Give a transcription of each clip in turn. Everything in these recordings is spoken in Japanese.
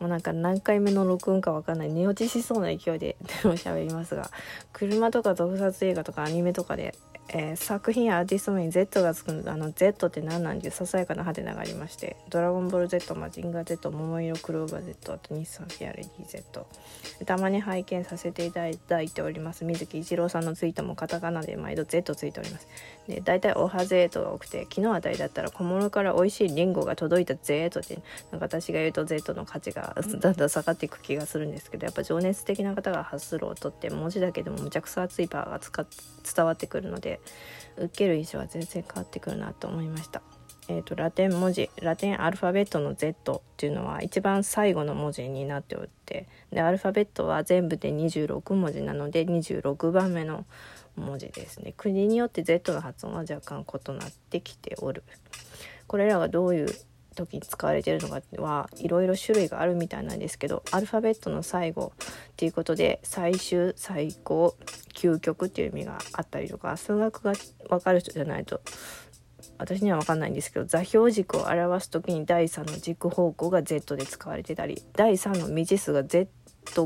もうなんか何回目の録音かわかんない。寝落ちしそうな勢いで でも喋りますが。車とか特撮映画とかアニメとかでえー、作品やアーティスト名に Z がつくあの Z って何なんていうささやかなハテナがありまして「ドラゴンボール Z」「マジンガー Z」「桃色クローバー Z」あと日産フィアレディ Z たまに拝見させていただいております。水木一郎さんのツイートもカタカナで毎度 Z ついております。で大体おはぜとが多くて昨日あたりだったら小物から美味しいリンゴが届いた Z ってなんか私が言うと Z の価値が だんだん下がっていく気がするんですけどやっぱ情熱的な方が発する音って文字だけでもむちゃくちゃ熱いパワーが伝わってくるので受ける印象は全然変わってくるなと思いました。えーと、ラテン文字ラテンアルファベットの Z っていうのは一番最後の文字になっておってでアルファベットは全部で26文字なので26番目の文字ですね国によって Z の発音は若干異なってきておるこれらがどういう時に使われているのがはいろいろ種類があるみたいなんですけどアルファベットの最後っていうことで最終最高究極っていう意味があったりとか数学が分かる人じゃないと私には分かんないんですけど座標軸を表す時に第3の軸方向が Z で使われてたり第3の未知数が Z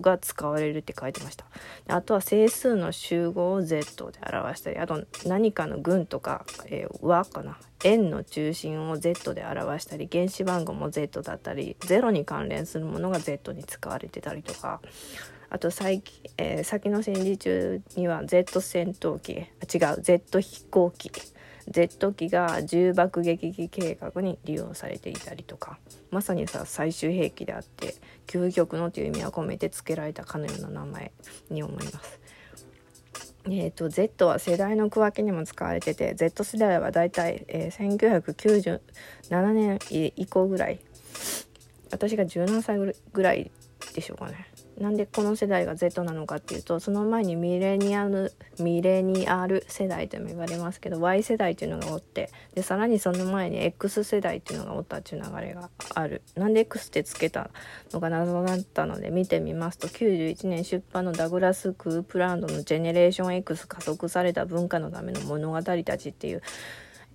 が使われるって書いてました。あとは整数の集合を Z で表したりあと何かの群とか、えー、和かな？円の中心を Z で表したり原子番号も Z だったり0に関連するものが Z に使われてたりとかあと最近、えー、先の戦時中には Z 戦闘機あ違う Z 飛行機 Z 機が重爆撃機計画に利用されていたりとかまさにさ最終兵器であって究極のという意味を込めて付けられたかのような名前に思います。えーと、Z は世代の区分けにも使われてて Z 世代はだいたい、えー、1997年以降ぐらい私が17歳ぐらいでしょうかねなんでこの世代が Z なのかっていうとその前にミレニアルミレニアル世代とも言われますけど Y 世代っていうのがおってでさらにその前に X 世代っていうのがおったっていう流れがあるなんで X ってつけたのが謎だったので見てみますと91年出版のダグラス・クープランドの「ジェネレーション X 加速された文化のための物語たち」っていう、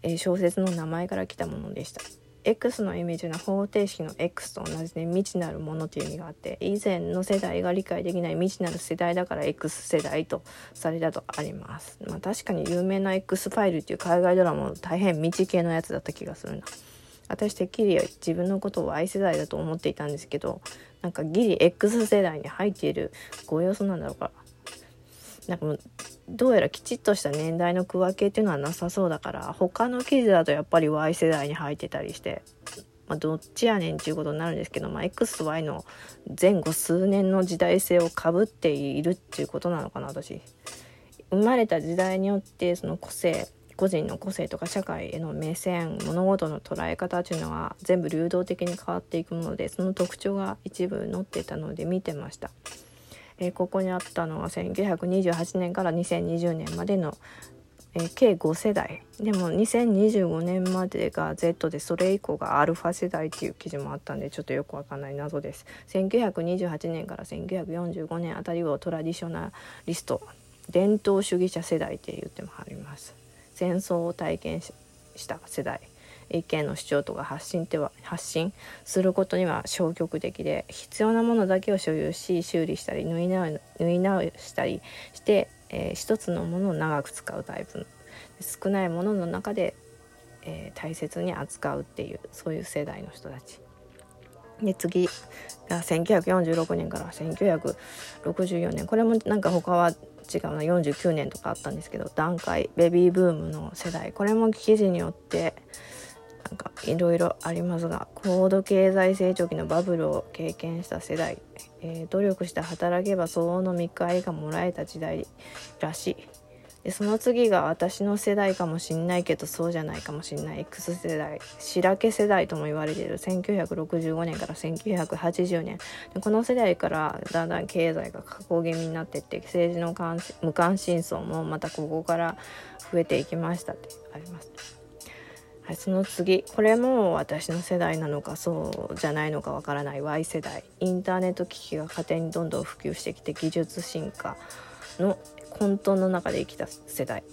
え、小説の名前から来たものでした。X のイメージの方程式の X と同じで未知なるものという意味があって以前の世代が理解できない未知なる世代だから X 世代とされたとあります。まあ、確かに有名な X ファイルっていう海外ドラマも大変未知系のやつだった気がするな。私てっきり自分のことを Y 世代だと思っていたんですけどなんかギリ X 世代に入っているご様子なんだろうかなんかもうどうやらきちっとした年代の区分けっていうのはなさそうだから他の記事だとやっぱり Y 世代に入ってたりして、まあ、どっちやねんっていうことになるんですけど、まあ、X と Y の前後数年の時代性をかぶっているっていうことなのかな私。生まれた時代によってその個性個人の個性とか社会への目線物事の捉え方っていうのは全部流動的に変わっていくものでその特徴が一部載ってたので見てました。えー、ここにあったのは1928年から2020年までの、えー、計5世代。でも2025年までが Z でそれ以降がアルファ世代っていう記事もあったんでちょっとよくわかんない謎です。1928年から1945年あたりをトラディショナリスト伝統主義者世代って言ってもあります。戦争を体験した世代。意見の主張とか発信っては発信することには消極的で必要なものだけを所有し修理したり縫い直縫い直したりして、えー、一つのものを長く使うタイプ少ないものの中で、えー、大切に扱うっていうそういう世代の人たち。で次が1946年から1964年。これもなんか他は違うな。49年とかあったんですけど段階ベビーブームの世代。これも記事によってんかいろいろありますが高度経済成長期のバブルを経験した世代、えー、努力して働けば相応の見返りがもらえた時代らしい。でその次が私の世代かもしんないけどそうじゃないかもしんない。X 世代白毛世代とも言われている。1965年から1980年。この世代からだんだん経済が下降気味になっていって政治の無関心層もまたここから増えていきましたってあります。はい、その次。これも私の世代なのかそうじゃないのかわからない。Y 世代。インターネット機器が家庭にどんどん普及してきて技術進化の混沌の中で生きた世代。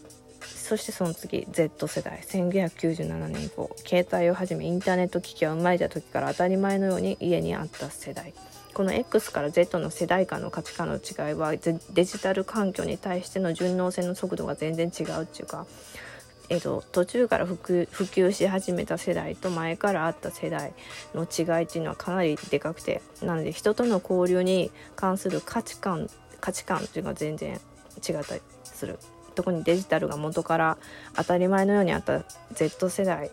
そしてその次。Z 世代。1997年以降。携帯をはじめインターネット機器が生まれた時から当たり前のように家にあった世代。この X から Z の世代間の価値観の違いはデジタル環境に対しての順応性の速度が全然違うっていうか、えっと、途中から普及し始めた世代と前からあった世代の違いっていうのはかなりでかくてなので人との交流に関する価値観価値観っていうのは全然違ったりする。特にデジタルが元から当たり前のようにあった Z 世代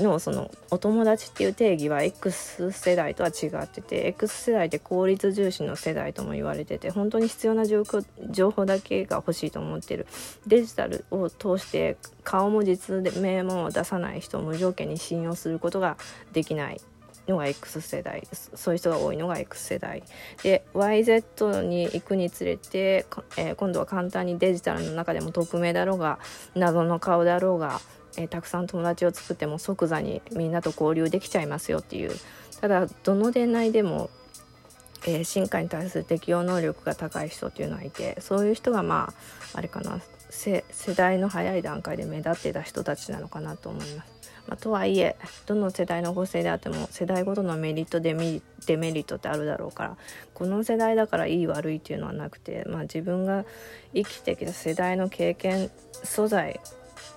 のそのお友達っていう定義は X 世代とは違ってて X 世代って効率重視の世代とも言われてて本当に必要な情報だけが欲しいと思ってる。デジタルを通して顔も実名も出さない人を無条件に信用することができないのが X 世代。そういう人が多いのが X 世代。で YZ に行くにつれて、えー、今度は簡単にデジタルの中でも匿名だろうが謎の顔だろうがえー、たくさん友達を作っても即座にみんなと交流できちゃいますよっていうただどの伝内でも、えー、進化に対する適応能力が高い人っていうのはいてそういう人がまああれかな世代の早い段階で目立ってた人たちなのかなと思います。まあ、とはいえどの世代の個性であっても世代ごとのメリットデメリットってあるだろうからこの世代だからいい悪いっていうのはなくて、まあ、自分が生きてきた世代の経験素材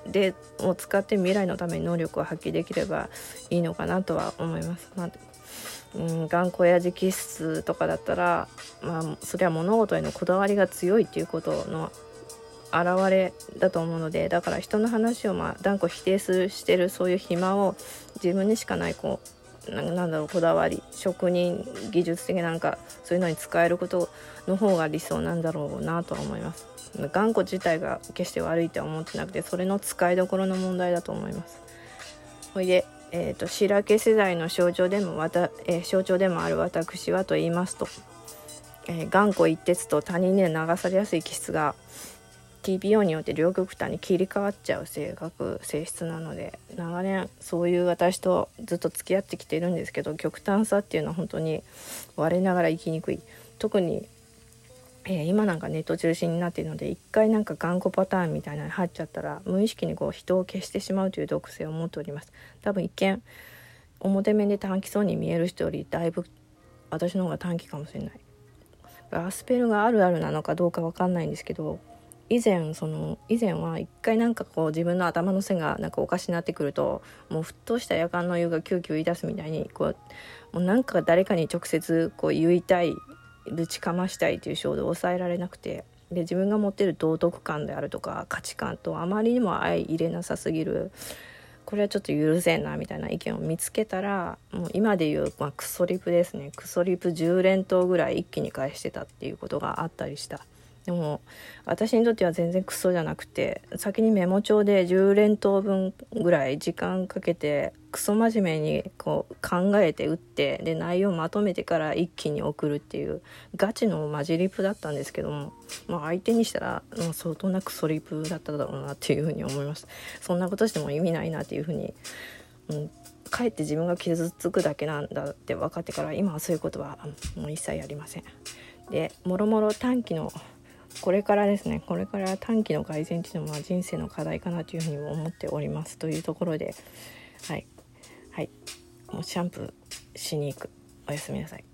でを使って未来のために能力を発揮できればいいのかなとは思います。まあうん、頑固や直筆とかだったら、まあ、それは物事へのこだわりが強いっていうことの表れだと思うのでだから人の話をまあ断固否定するしてるそういう暇を自分にしかないこうなんだろうこだわり職人技術的なんかそういうのに使えることの方が理想なんだろうなとは思います。頑固自体が決して悪いとは思ってなくてそれの使いどころの問題だと思います。ほいで、えーと、白毛世代の象徴でもわた、えー、象徴でもある私はと言いますと、えー、頑固一徹と他人に流されやすい気質が TPO によって両極端に切り替わっちゃう性格性質なので長年そういう私とずっと付き合ってきているんですけど極端さっていうのは本当に我ながら生きにくい特にえー、今なんかネット中心になっているので一回なんか頑固パターンみたいなのに入っちゃったら無意識にこう人を消してしまうという毒性を持っております。多分一見表面で短気そうに見える人よりだいぶ私の方が短気かもしれない。アスペルガーあるあるなのかどうか分かんないんですけど以前その以前は一回なんかこう自分の頭の線がなんかおかしくなってくるともう沸騰したやかんの湯がキューキュー言い出すみたいにこうもうなんか誰かに直接こう言いたいぶちかましたいという衝動を抑えられなくてで自分が持ってる道徳感であるとか価値観とあまりにも相入れなさすぎるこれはちょっと許せんなみたいな意見を見つけたらもう今でいう、まあ、クソリプですね。クソリプ10連投ぐらい一気に返してたっていうことがあったりした。でも私にとっては全然クソじゃなくて先にメモ帳で10連投分ぐらい時間かけてクソ真面目にこう考えて打ってで内容まとめてから一気に送るっていうガチのマジリプだったんですけども、まあ、相手にしたら、まあ、相当なクソリプだっただろうなっていうふうに思います。そんなことしても意味ないなっていうふうに、うん、かえって自分が傷つくだけなんだって分かってから今はそういうことはもう一切ありません。でもろもろ短期のこれからですねこれから短期の改善っていうのは人生の課題かなというふうにも思っておりますというところではい。はい。もうシャンプーしに行く。おやすみなさい。